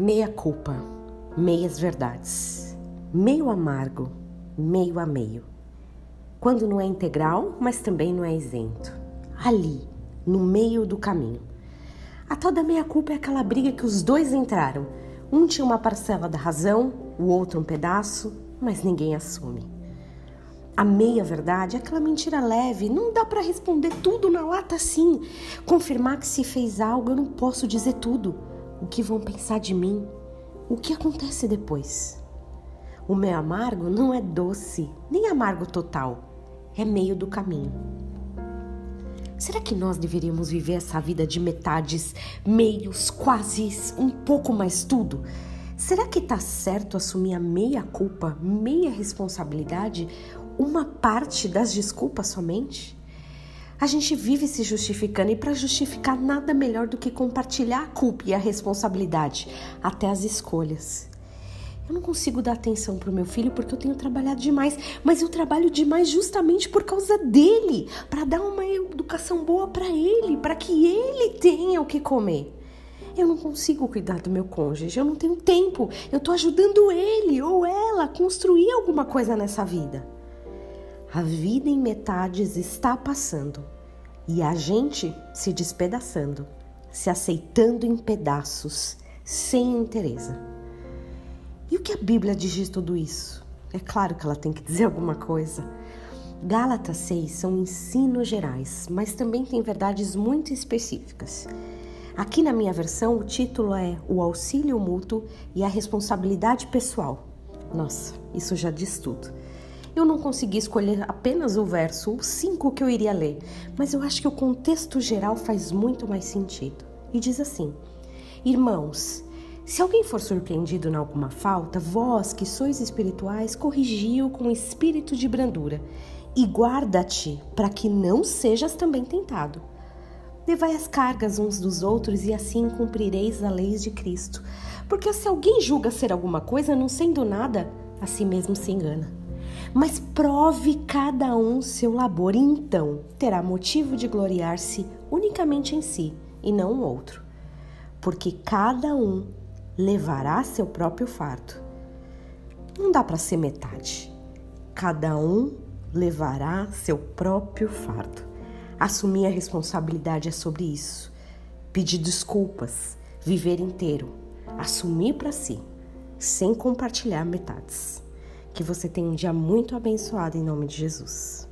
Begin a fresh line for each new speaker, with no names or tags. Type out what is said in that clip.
Meia culpa, meias verdades, meio amargo, meio a meio. Quando não é integral, mas também não é isento. Ali, no meio do caminho. A tal da meia culpa é aquela briga que os dois entraram. Um tinha uma parcela da razão, o outro um pedaço, mas ninguém assume. A meia verdade é aquela mentira leve, não dá para responder tudo na lata assim. Confirmar que se fez algo, eu não posso dizer tudo. O que vão pensar de mim? O que acontece depois? O meio amargo não é doce, nem amargo total, é meio do caminho. Será que nós deveríamos viver essa vida de metades, meios, quase um pouco mais tudo? Será que tá certo assumir a meia culpa, meia responsabilidade, uma parte das desculpas somente? A gente vive se justificando e para justificar nada melhor do que compartilhar a culpa e a responsabilidade, até as escolhas. Eu não consigo dar atenção para o meu filho porque eu tenho trabalhado demais, mas eu trabalho demais justamente por causa dele, para dar uma educação boa para ele, para que ele tenha o que comer. Eu não consigo cuidar do meu cônjuge, eu não tenho tempo. Eu estou ajudando ele ou ela a construir alguma coisa nessa vida. A vida em metades está passando e a gente se despedaçando, se aceitando em pedaços, sem interesse. E o que a Bíblia diz de tudo isso? É claro que ela tem que dizer alguma coisa. Gálatas 6 são ensinos gerais, mas também tem verdades muito específicas. Aqui na minha versão, o título é O Auxílio Mútuo e a Responsabilidade Pessoal. Nossa, isso já diz tudo. Eu não consegui escolher apenas o verso, os cinco que eu iria ler, mas eu acho que o contexto geral faz muito mais sentido. E diz assim: Irmãos, se alguém for surpreendido em alguma falta, vós que sois espirituais, corrigiu com espírito de brandura e guarda-te para que não sejas também tentado. Levai as cargas uns dos outros e assim cumprireis a lei de Cristo. Porque se alguém julga ser alguma coisa, não sendo nada, a si mesmo se engana mas prove cada um seu labor, e então terá motivo de gloriar-se unicamente em si e não o outro, porque cada um levará seu próprio fardo. Não dá para ser metade. Cada um levará seu próprio fardo. Assumir a responsabilidade é sobre isso. Pedir desculpas, viver inteiro, assumir para si, sem compartilhar metades. Que você tenha um dia muito abençoado em nome de Jesus.